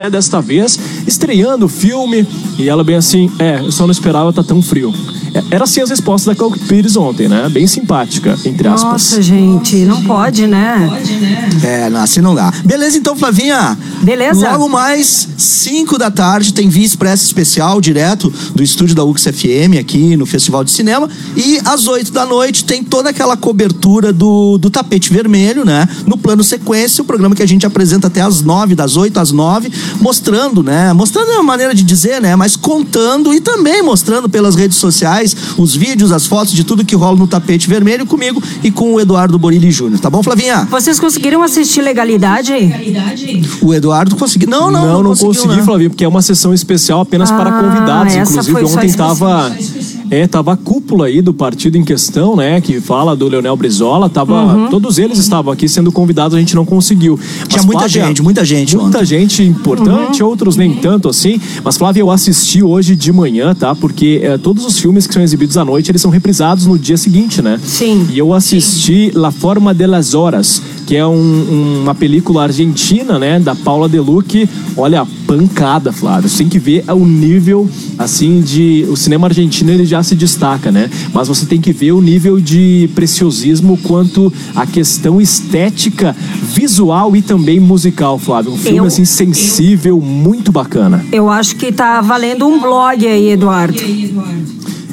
É, desta vez, estreando o filme, e ela bem assim, é, eu só não esperava tá tão frio. Era assim as respostas da Cláudia Pires ontem, né? Bem simpática, entre aspas. Nossa, gente, não pode, né? É, não, assim não dá. Beleza, então, Flavinha. Beleza. Logo mais, 5 da tarde, tem Via Expressa Especial, direto do estúdio da UX FM, aqui no Festival de Cinema. E às 8 da noite tem toda aquela cobertura do, do tapete vermelho, né? No plano sequência, o programa que a gente apresenta até às 9, das 8 às 9, mostrando, né? Mostrando é uma maneira de dizer, né? Mas contando e também mostrando pelas redes sociais os vídeos, as fotos de tudo que rola no tapete vermelho comigo e com o Eduardo Borilli Júnior. Tá bom, Flavinha? Vocês conseguiram assistir Legalidade aí? O Eduardo conseguiu. Não, não, Não, não, não, conseguiu, consegui, né? Flavinho, porque é uma sessão especial apenas para Ah, convidados. essa Inclusive, ontem especial. É, tava a cúpula aí do partido em questão, né? Que fala do Leonel Brizola. Tava, Uhum. Todos eles estavam aqui sendo convidados, a gente não conseguiu. Tinha Mas, muita Flávia, gente, muita gente Muita ontem. gente importante, Uhum. outros nem tanto assim. Mas, Flávia, eu assisti hoje de manhã, tá? Porque é, todos os filmes que são exibidos à noite, eles são reprisados no dia seguinte, né? Sim. E eu assisti La Forma de las Horas, que é um- uma película argentina, né, da Paula Deluque. Olha, pancada, Flávio. Você tem que ver o nível, assim, de... O cinema argentino, ele já se destaca, né? Mas você tem que ver o nível de preciosismo quanto à questão estética, visual e também musical, Flávio. Um filme, Eu- assim, sensível, muito bacana. Eu acho que tá valendo um blog aí, Eduardo.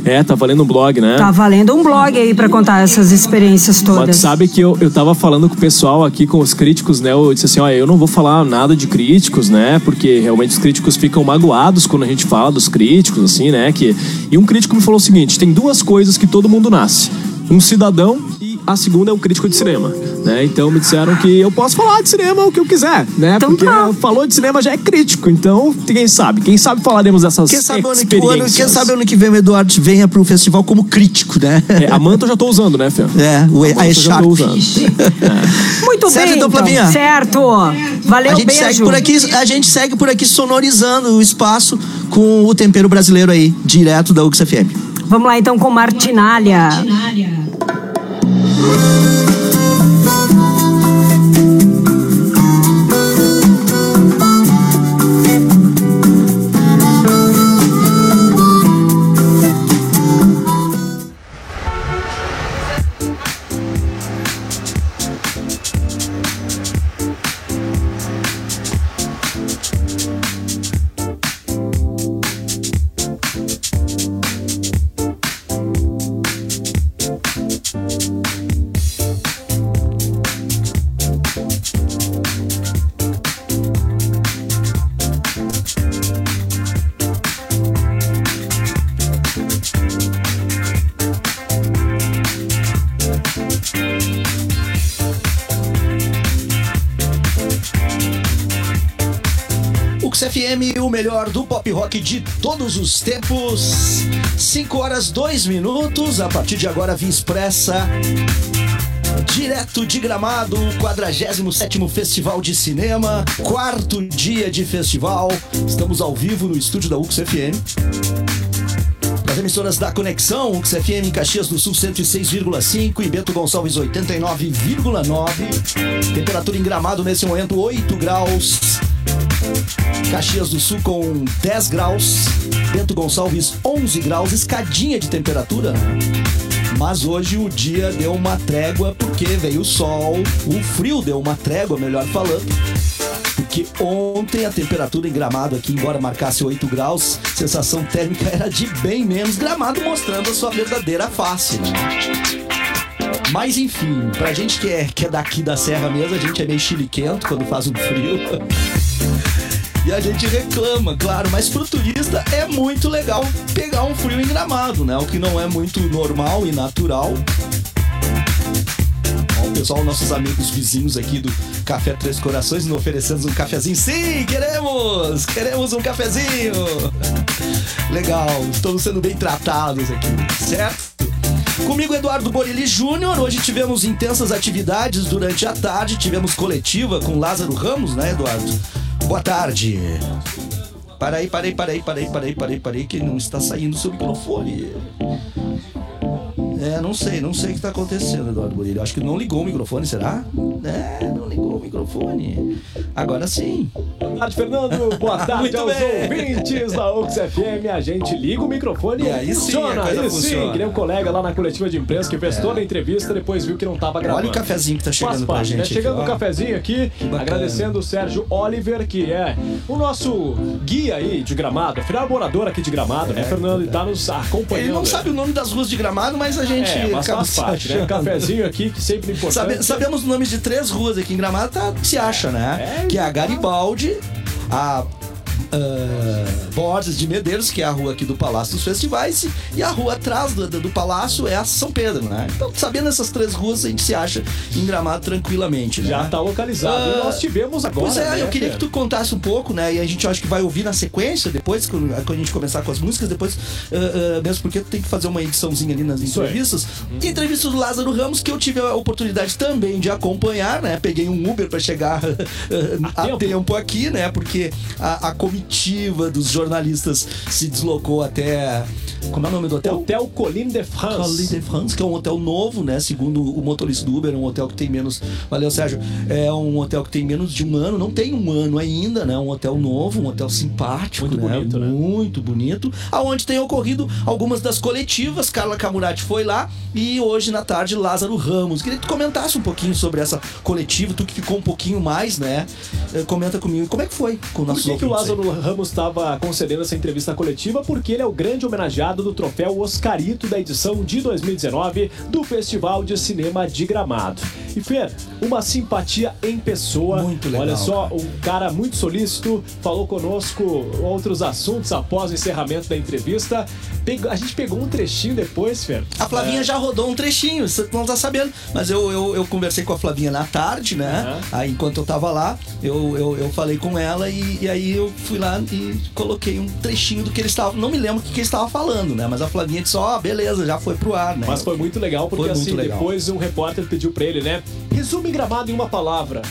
É, tá valendo um blog, né? Tá valendo um blog aí pra contar essas experiências Mas todas. sabe que eu, eu tava falando com o pessoal aqui, com os críticos, né? Eu disse assim, ó, eu não vou falar nada de críticos, né? Porque realmente os críticos ficam magoados quando a gente fala dos críticos, assim, né? Que... E um crítico me falou o seguinte, tem duas coisas que todo mundo nasce. Um cidadão e a segunda é um crítico de cinema, né? Então me disseram que eu posso falar de cinema o que eu quiser, né? Então Porque tá. falou de cinema já é crítico, então quem sabe? Quem sabe falaremos dessas Quem sabe, ano, que- o ano, experiências. quem sabe ano que vem o Eduardo venha pro festival como crítico, né? É, a manta eu já tô usando, né, Fê? É, o, a manta eu já E-Sharp. tô usando. Muito Certo, bem, então, Flavinha? Certo. Valeu, A gente, beijo. segue por aqui, a gente segue por aqui sonorizando o espaço com o tempero brasileiro aí, direto da UXFM. Vamos lá então com Martinalha. UXFM, o melhor do pop rock de todos os tempos. 5 horas 2 minutos. A partir de agora, Via Expressa. Direto de Gramado, 47º Festival de Cinema, quarto dia de festival. Estamos ao vivo no estúdio da UXFM. As emissoras da Conexão, UXFM em Caxias do Sul 106,5 e Bento Gonçalves 89,9. Temperatura em Gramado nesse momento 8 graus. Caxias do Sul com 10 graus, Bento Gonçalves 11 graus, escadinha de temperatura. né? Mas hoje o dia deu uma trégua porque veio o sol, o frio deu uma trégua, melhor falando. Porque ontem a temperatura em Gramado aqui, embora marcasse 8 graus, sensação térmica era de bem menos. Gramado mostrando a sua verdadeira face, né? Mas enfim, pra gente que é, que é daqui da serra mesmo, a gente é meio chiliquento quando faz um frio. E a gente reclama, claro, mas pro turista é muito legal pegar um frio em gramado, né? O que não é muito normal e natural. Ó, o pessoal, nossos amigos vizinhos aqui do Café Três Corações, nos oferecendo um cafezinho. Sim, queremos! Queremos um cafezinho! Legal, estamos sendo bem tratados aqui, certo? Comigo, Eduardo Borilli Júnior. Hoje tivemos intensas atividades durante a tarde. Tivemos coletiva com Lázaro Ramos, né, Eduardo? Boa tarde. Aí, para aí, para aí, para aí, que não está saindo o seu microfone. É, não sei, não sei o que está acontecendo, Eduardo. Eu Acho que não ligou o microfone, será? É, não ligou o microfone. Agora sim. Boa tarde, Fernando. Boa tarde Muito aos bem. ouvintes da UX FM. A gente liga o microfone E aí sim, funciona. coisa aí sim, funciona. É. que nem um colega lá na coletiva de imprensa que fez toda a entrevista depois viu que não tava gravando. Olha o cafezinho que tá Faz chegando pra parte, gente. né? Chegando o cafezinho aqui, agradecendo o Sérgio Oliver, que é o nosso guia aí de gramado, afinal morador aqui de gramado, né, Fernando? E tá nos acompanhando. Ele não sabe o nome das ruas de gramado, mas a gente É, mas faz parte, né? achando. Cafezinho aqui, que sempre é importante. Sabe- sabemos os nomes de três ruas aqui em Gramado, tá, se acha, né? É, que é a Garibaldi, a ah, Borges de Medeiros, que é a rua aqui do Palácio dos Festivais, e a rua atrás do, do, Palácio é a São Pedro, né? Então, sabendo essas três ruas, a gente se acha em Gramado tranquilamente, né? Já tá localizado. Ah, e nós tivemos agora. Pois é, né, eu queria Fer? que tu contasse um pouco, né? E a gente acho que vai ouvir na sequência, depois, quando a gente começar com as músicas, depois, ah, ah, mesmo porque tu tem que fazer uma ediçãozinha ali nas entrevistas. Entrevistas do Lázaro Ramos, que eu tive a oportunidade também de acompanhar, né? Peguei um Uber para chegar ah, a, tempo. tempo. aqui, né? Porque a, a comitiva dos jornalistas se deslocou até. Como é o nome do hotel? Hotel Colline de France. Colline de France, que é um hotel novo, né? Segundo o motorista do Uber, é um hotel que tem menos. Valeu, Sérgio. É um hotel que tem menos de um ano, não tem um ano ainda, né? Um hotel novo, um hotel simpático, Muito né? bonito, né? Muito bonito. Aonde tem ocorrido algumas das coletivas. Carla Camurati foi lá e hoje na tarde Lázaro Ramos. Queria que tu comentasse um pouquinho sobre essa coletiva, tu que ficou um pouquinho mais, né? Eh, Comenta comigo. Como é que foi com o Por nosso que, que o Lázaro Ramos estava concedendo essa entrevista coletiva? Porque ele é o grande homenageado do troféu Oscarito da edição de 2019 do Festival de Cinema de Gramado. E Fer, uma simpatia em pessoa. Muito legal, Olha só, um cara muito solícito, falou conosco outros assuntos após o encerramento da entrevista. A gente pegou um trechinho depois, Fer. A Flavinha É. já rodou um trechinho, você não tá sabendo. Mas eu, eu, eu conversei com a Flavinha na tarde, né? Aham. Aí enquanto eu tava lá, eu, eu, eu falei com ela e, e aí eu fui lá e coloquei um trechinho do que ele estava. Não me lembro o que, que ele estava falando, né? Mas a Flavinha disse, ó, beleza, já foi pro ar, né? Mas foi muito legal, porque muito assim, legal. depois um repórter pediu pra ele, né? Resume gramado em uma palavra.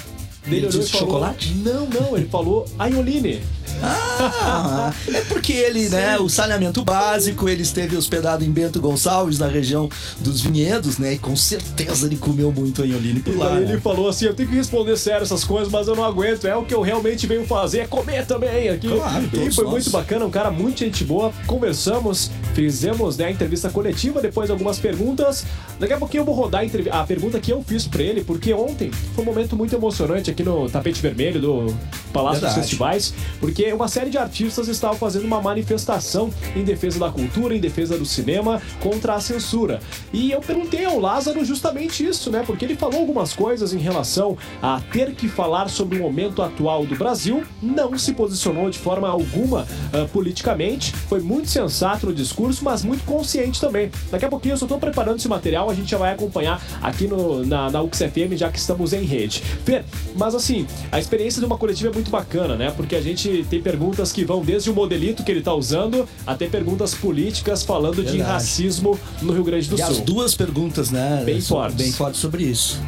Ele olhou disse falou, chocolate? Não, não, ele falou Aioline. Ah, é porque ele, né, o saneamento básico, ele esteve hospedado em Bento Gonçalves, na região dos vinhedos, né? E com certeza ele comeu muito anholine por E lá. aí né? ele falou assim: eu tenho que responder sério essas coisas, mas eu não aguento. É o que eu realmente venho fazer, é comer também aqui. Claro, e foi nós. muito bacana, um cara muito gente boa. Conversamos, fizemos né, a entrevista coletiva, depois algumas perguntas. Daqui a pouquinho eu vou rodar a, a pergunta que eu fiz pra ele, porque ontem foi um momento muito emocionante aqui no tapete vermelho do Palácio Verdade. dos Festivais, porque uma série de artistas estavam fazendo uma manifestação em defesa da cultura, em defesa do cinema, contra a censura. E eu perguntei ao Lázaro justamente isso, né? Porque ele falou algumas coisas em relação a ter que falar sobre o momento atual do Brasil, não se posicionou de forma alguma ah, politicamente, foi muito sensato no discurso, mas muito consciente também. Daqui a pouquinho eu só tô preparando esse material, a gente já vai acompanhar aqui no, na, na UXFM, já que estamos em rede. Fer, mas assim, a experiência de uma coletiva é muito bacana, né? Porque a gente tem perguntas que vão desde o modelito que ele tá usando até perguntas políticas falando de Verdade. racismo no Rio Grande do E as Sul. duas perguntas, né? Bem fortes. Bem fortes sobre isso.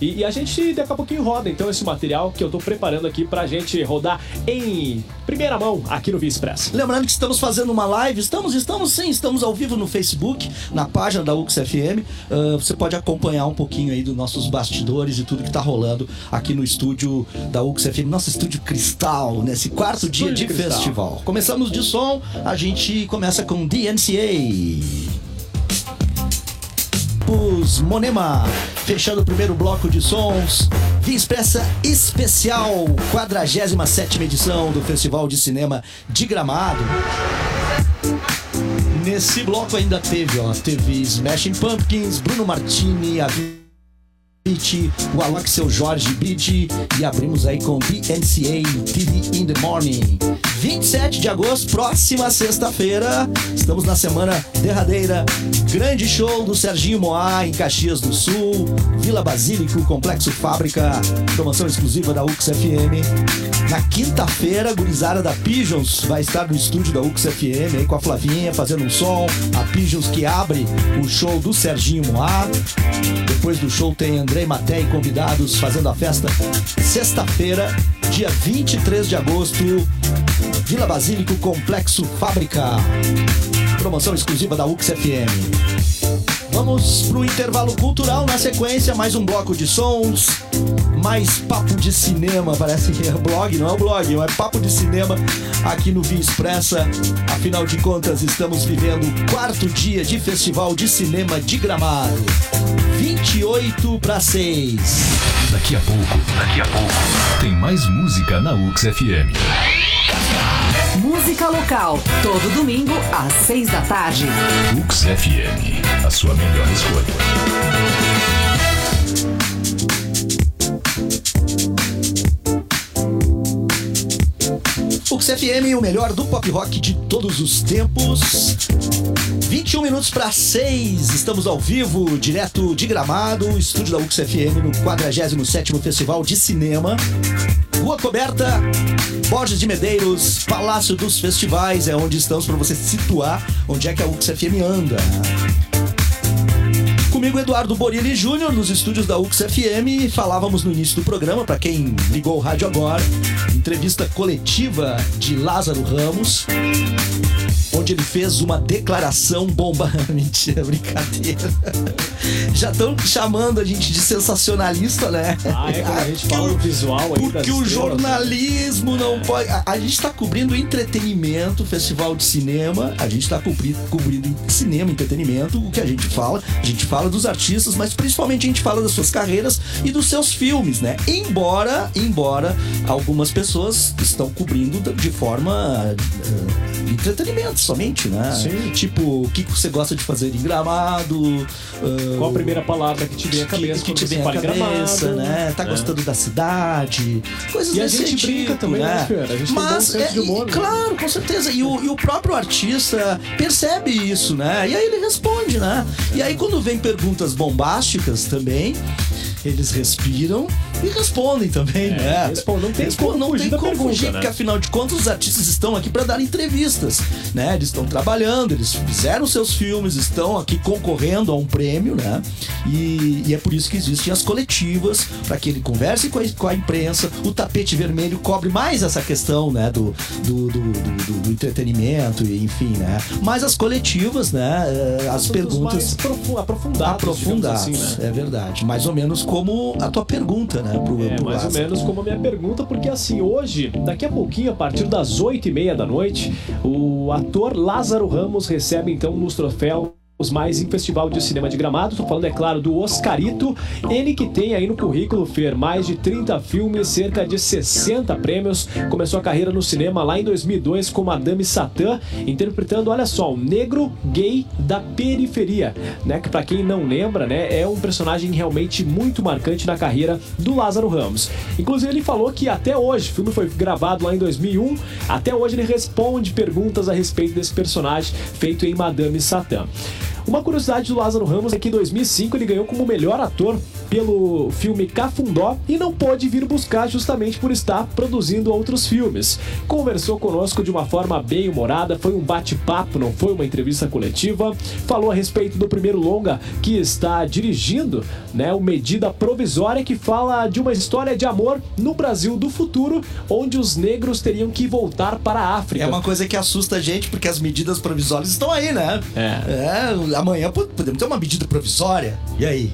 E, e a gente daqui a pouquinho roda então esse material que eu tô preparando aqui pra gente rodar em primeira mão aqui no Via Express. Lembrando que estamos fazendo uma live, estamos, estamos sim, estamos ao vivo no Facebook, na página da UXFM. Ah, você pode acompanhar um pouquinho aí dos nossos bastidores e tudo que tá rolando aqui no estúdio da UXFM, nosso estúdio Cristal, nesse quarto dia Estúdio de Cristal. festival. Começamos de som, a gente começa com DNCA. Os Monema, fechando o primeiro bloco de sons. Via Expressa Especial, 47 edição do Festival de Cinema de Gramado. Nesse bloco ainda teve, ó, teve Smashing Pumpkins, Bruno Martini, Avicii, o Seu Jorge Beat e abrimos aí com DNCA TV in the Morning. 27 de agosto, próxima sexta-feira, estamos na semana derradeira. Grande show do Serginho Moá em Caxias do Sul, Vila Basílico, Complexo Fábrica, promoção exclusiva da UX FM. Na quinta-feira, a gurizada da Pigeons vai estar no estúdio da UX FM aí com a Flavinha fazendo um som. A Pigeons que abre o show do Serginho Moá. Depois do show tem Andrei Maté e convidados fazendo a festa sexta-feira, dia 23 de agosto, Vila Basílico Complexo Fábrica. Promoção exclusiva da UX FM. Vamos pro intervalo cultural na sequência, mais um bloco de sons, mais papo de cinema, parece que é blog, não é um blog, é papo de cinema aqui no Via Expressa. Afinal de contas, estamos vivendo o quarto dia de Festival de Cinema de Gramado. 28 para 6. Daqui a pouco, daqui a pouco, tem mais música na UX FM. Música local, todo domingo às seis da tarde. UX FM, a sua melhor escolha. Fux FM, o melhor do pop rock de todos os tempos. 21 minutos para 6, estamos ao vivo, direto de Gramado, estúdio da UX FM no 47º Festival de Cinema. Rua Coberta, Borges de Medeiros, Palácio dos Festivais, é onde estamos para você situar onde é que a UX FM anda. Comigo, Eduardo Borilli Júnior, nos estúdios da UX FM. Falávamos no início do programa, para quem ligou o rádio agora, entrevista coletiva de Lázaro Ramos, onde ele fez uma declaração bomba. Mentira, brincadeira. Já estão chamando a gente de sensacionalista, né? Ah, é quando a gente fala do visual aí Porque o estrelas, jornalismo não pode. A, a gente tá cobrindo entretenimento, festival de cinema, a gente tá cobrindo, cobrindo cinema, entretenimento, o que a gente fala. A gente fala dos artistas, mas principalmente a gente fala das suas carreiras e dos seus filmes, né? Embora, embora algumas pessoas estão cobrindo de forma eh, entretenimento somente, né? Sim. Tipo, o que você gosta de fazer em gramado? eh, Qual a primeira palavra que te vem à cabeça que, que te vem à cabeça, Gramado, né? Tá né? gostando da cidade, coisas E a gente brinca tipo, também, né, Fer? A gente tem bom Mas, senso de é, humor, e- né? claro, com certeza. E o, e o próprio artista percebe isso, né? E aí ele responde, né? E aí quando vem perguntas bombásticas também, eles respiram e respondem também, né? respondem. Não tem Respondem, como não fugir tem como pergunta, fugir, né? porque afinal de contas os artistas estão aqui para dar entrevistas, né? Eles estão trabalhando, eles fizeram seus filmes, estão aqui concorrendo a um prêmio, né? E, e é por isso que existem as coletivas para que ele converse com a, com a imprensa. O tapete vermelho cobre mais essa questão, né? Do, do, do, do- do- entretenimento e enfim, né? Mas as coletivas, né? eh, As perguntas mais aprofundadas, digamos assim, né? é verdade. Mais ou menos como a tua pergunta, né? Pro, É, pro mais ou menos como a minha pergunta, porque assim, hoje, daqui a pouquinho, a partir das 8 e meia da noite, o ator Lázaro Ramos recebe então nos troféus mais em Festival de Cinema de Gramado. Estou falando, é claro, do Oscarito. Ele que tem aí no currículo, Fer, mais de 30 filmes, cerca de 60 prêmios. Começou a carreira no cinema lá em 2002 com Madame Satã, interpretando, olha só, um negro gay da periferia, né? Que para quem não lembra, né, é um personagem realmente muito marcante na carreira do Lázaro Ramos. Inclusive ele falou que até hoje, o filme foi gravado lá em 2001, até hoje ele responde perguntas a respeito desse personagem feito em Madame Satã. Uma curiosidade do Lázaro Ramos é que em 2005 ele ganhou como melhor ator pelo filme Cafundó e não pôde vir buscar justamente por estar produzindo outros filmes. Conversou conosco de uma forma bem humorada, foi um bate-papo, não foi uma entrevista coletiva. Falou a respeito do primeiro longa que está dirigindo, né, o Medida Provisória que fala de uma história de amor no Brasil do futuro, onde os negros teriam que voltar para a África. É uma coisa que assusta a gente, porque as medidas provisórias estão aí, né? É. É, amanhã po- podemos ter uma medida provisória. E aí?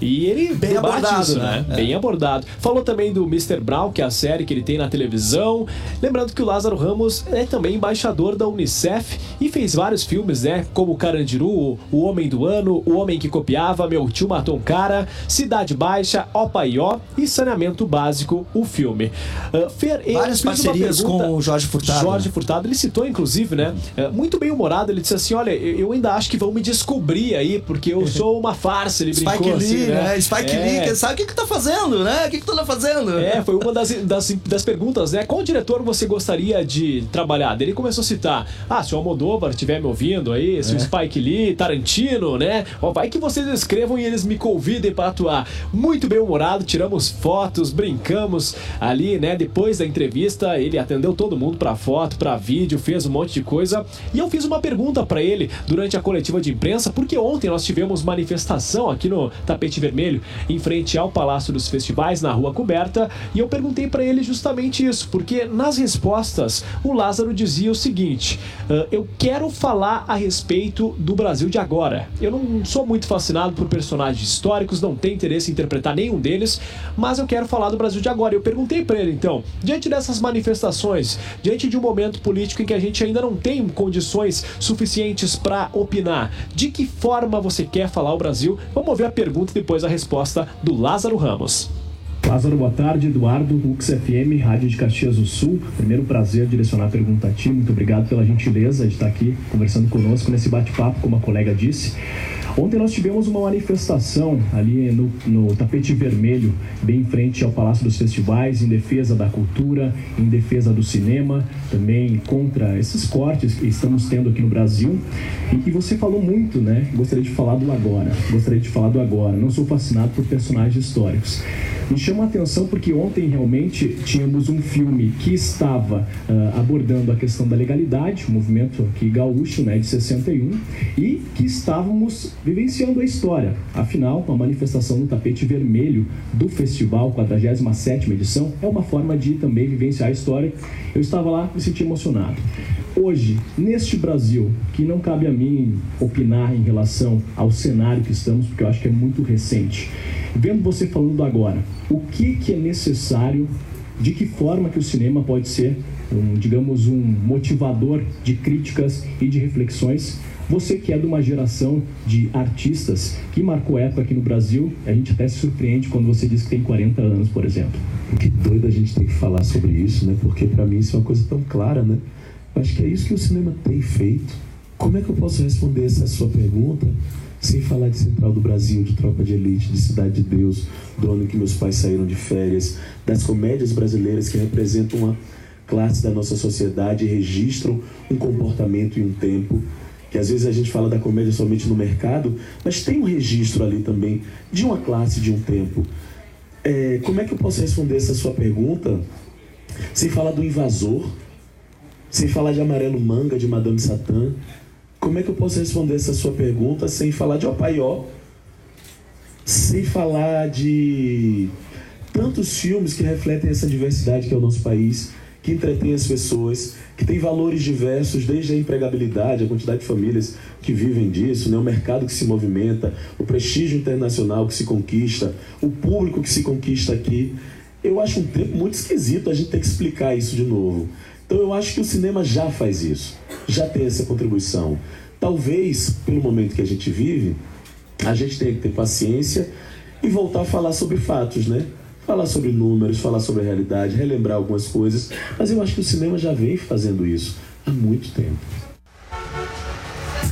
E ele Bem abordado, isso, né? É. Bem abordado. Falou também do Mr. Brown, que é a série que ele tem na televisão. Lembrando que o Lázaro Ramos é também embaixador da Unicef e fez vários filmes, né? Como Carandiru, O Homem do Ano, O Homem que Copiava, Meu Tio Matou um Cara, Cidade Baixa, Opa e Ó e Saneamento Básico, o filme. Ah, Fer, Várias parcerias pergunta- com o Jorge Furtado. Jorge Furtado, ele citou inclusive, né? é, Muito bem humorado, ele disse assim: olha, eu eu ainda acho que vão me descobrir aí, porque eu sou uma farsa, ele Spike brincou Lee, assim, né? Spike É. Lee, sabe o que que tá fazendo, né? O que que tu tá fazendo? É, foi uma das, das, das perguntas, né? Qual diretor você gostaria de trabalhar? Ele começou a citar: Ah, se o Almodóvar estiver me ouvindo aí, É. se o Spike Lee, Tarantino, né? Ó, vai que vocês escrevam e eles me convidem para atuar. Muito bem humorado, tiramos fotos, brincamos ali, né? Depois da entrevista, ele atendeu todo mundo pra foto, pra vídeo, fez um monte de coisa. E eu fiz uma pergunta pra ele durante a coletiva de de imprensa, porque ontem nós tivemos manifestação aqui no Tapete Vermelho, em frente ao Palácio dos Festivais, na Rua Coberta, e eu perguntei para ele justamente isso, porque nas respostas o Lázaro dizia o seguinte: "Ah, eu quero falar a respeito do Brasil de agora. Eu não sou muito fascinado por personagens históricos, não tenho interesse em interpretar nenhum deles, mas eu quero falar do Brasil de agora. Eu perguntei para ele então, diante dessas manifestações, diante de um momento político em que a gente ainda não tem condições suficientes para opinar, de que forma você quer falar o Brasil? Vamos ouvir a pergunta e depois a resposta do Lázaro Ramos. Lázaro, boa tarde. Eduardo, Ux FM, Rádio de Caxias do Sul. Primeiro prazer direcionar a pergunta a ti. Muito obrigado pela gentileza de estar aqui conversando conosco nesse bate-papo, como a colega disse. Ontem nós tivemos uma manifestação ali no, no tapete vermelho, bem em frente ao Palácio dos Festivais, em defesa da cultura, em defesa do cinema, também contra esses cortes que estamos tendo aqui no Brasil. E, você falou muito, né? Gostaria de falar do agora. Gostaria de falar do agora. Não sou fascinado por personagens históricos. Me chama a atenção porque ontem realmente tínhamos um filme que estava ah, abordando a questão da legalidade, o movimento aqui gaúcho, né, de 61, e que estávamos vivenciando a história. Afinal, a manifestação no tapete vermelho do festival, 47ª edição, é uma forma de também vivenciar a história. Eu estava lá e me senti emocionado. Hoje, neste Brasil, que não cabe a mim opinar em relação ao cenário que estamos, porque eu acho que é muito recente. Vendo você falando agora, o que, que é necessário, de que forma que o cinema pode ser, um, digamos, um motivador de críticas e de reflexões você que é de uma geração de artistas que marcou época aqui no Brasil, a gente até se surpreende quando você diz que tem 40 anos, por exemplo. Que doido a gente tem que falar sobre isso, né? Porque para mim isso é uma coisa tão clara, né? Acho que é isso que o cinema tem feito. Como é que eu posso responder essa sua pergunta sem falar de Central do Brasil, de Tropa de Elite, de Cidade de Deus, do ano que meus pais saíram de férias, das comédias brasileiras que representam uma classe da nossa sociedade e registram um comportamento e um tempo que às vezes a gente fala da comédia somente no mercado, mas tem um registro ali também de uma classe, de um tempo. É, como é que eu posso responder essa sua pergunta sem falar do invasor, sem falar de Amarelo Manga, de Madame Satã? Como é que eu posso responder essa sua pergunta sem falar de Opaió, sem falar de tantos filmes que refletem essa diversidade que é o nosso país, que entretém as pessoas, que tem valores diversos, desde a empregabilidade, a quantidade de famílias que vivem disso, né? o mercado que se movimenta, o prestígio internacional que se conquista, o público que se conquista aqui. Eu acho um tempo muito esquisito a gente ter que explicar isso de novo. Então eu acho que o cinema já faz isso, já tem essa contribuição. Talvez, pelo momento que a gente vive, a gente tenha que ter paciência e voltar a falar sobre fatos, né? Falar sobre números, falar sobre a realidade, relembrar algumas coisas. Mas eu acho que o cinema já vem fazendo isso há muito tempo.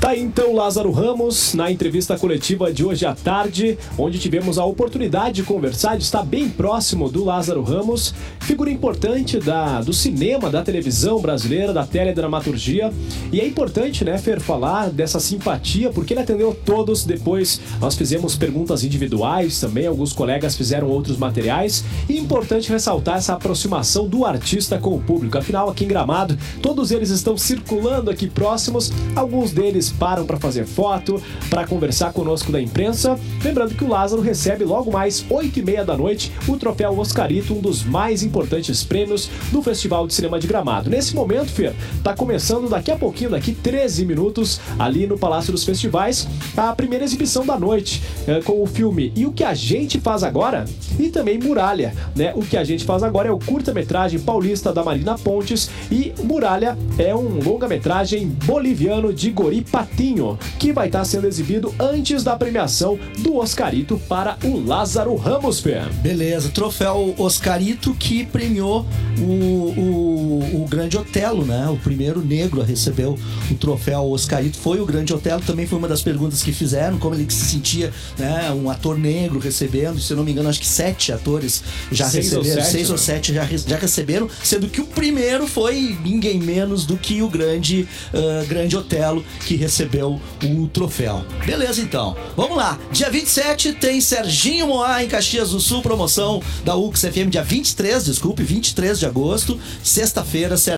Tá aí então Lázaro Ramos na entrevista coletiva de hoje à tarde, onde tivemos a oportunidade de conversar, de estar bem próximo do Lázaro Ramos, figura importante da, do cinema, da televisão brasileira, da teledramaturgia. E é importante, né, Fer, falar dessa simpatia, porque ele atendeu todos. Depois nós fizemos perguntas individuais também, alguns colegas fizeram outros materiais. E é importante ressaltar essa aproximação do artista com o público. Afinal, aqui em Gramado, todos eles estão circulando aqui próximos, alguns deles param para fazer foto, para conversar conosco da imprensa. Lembrando que o Lázaro recebe logo mais 8 e meia da noite o troféu Oscarito, um dos mais importantes prêmios do Festival de Cinema de Gramado. Nesse momento, Fer, tá começando daqui a pouquinho, daqui 13 minutos, ali no Palácio dos Festivais, a primeira exibição da noite, eh, com o filme E o que a gente faz agora? E também Muralha, né? O que a gente faz agora é o curta-metragem paulista da Marina Pontes e Muralha é um longa-metragem boliviano de Gori Patinho, que vai estar sendo exibido antes da premiação do Oscarito para o Lázaro Ramos, Fer. Beleza, troféu Oscarito que premiou o, o, o Grande Otelo, né? O primeiro negro a receber o, o troféu Oscarito foi o Grande Otelo. Também foi uma das perguntas que fizeram, como ele se sentia, né? Um ator negro recebendo. Se eu não me engano, acho que sete atores já Seis ou receberam, sete, seis ou né? sete já, já receberam, sendo que o primeiro foi ninguém menos do que o grande, ah, grande Otelo que recebeu o troféu. Beleza, então. Vamos lá. Dia 27 tem Serginho Moá em Caxias do Sul, promoção da UX FM, dia 23, desculpe, 23 de agosto, sexta-feira,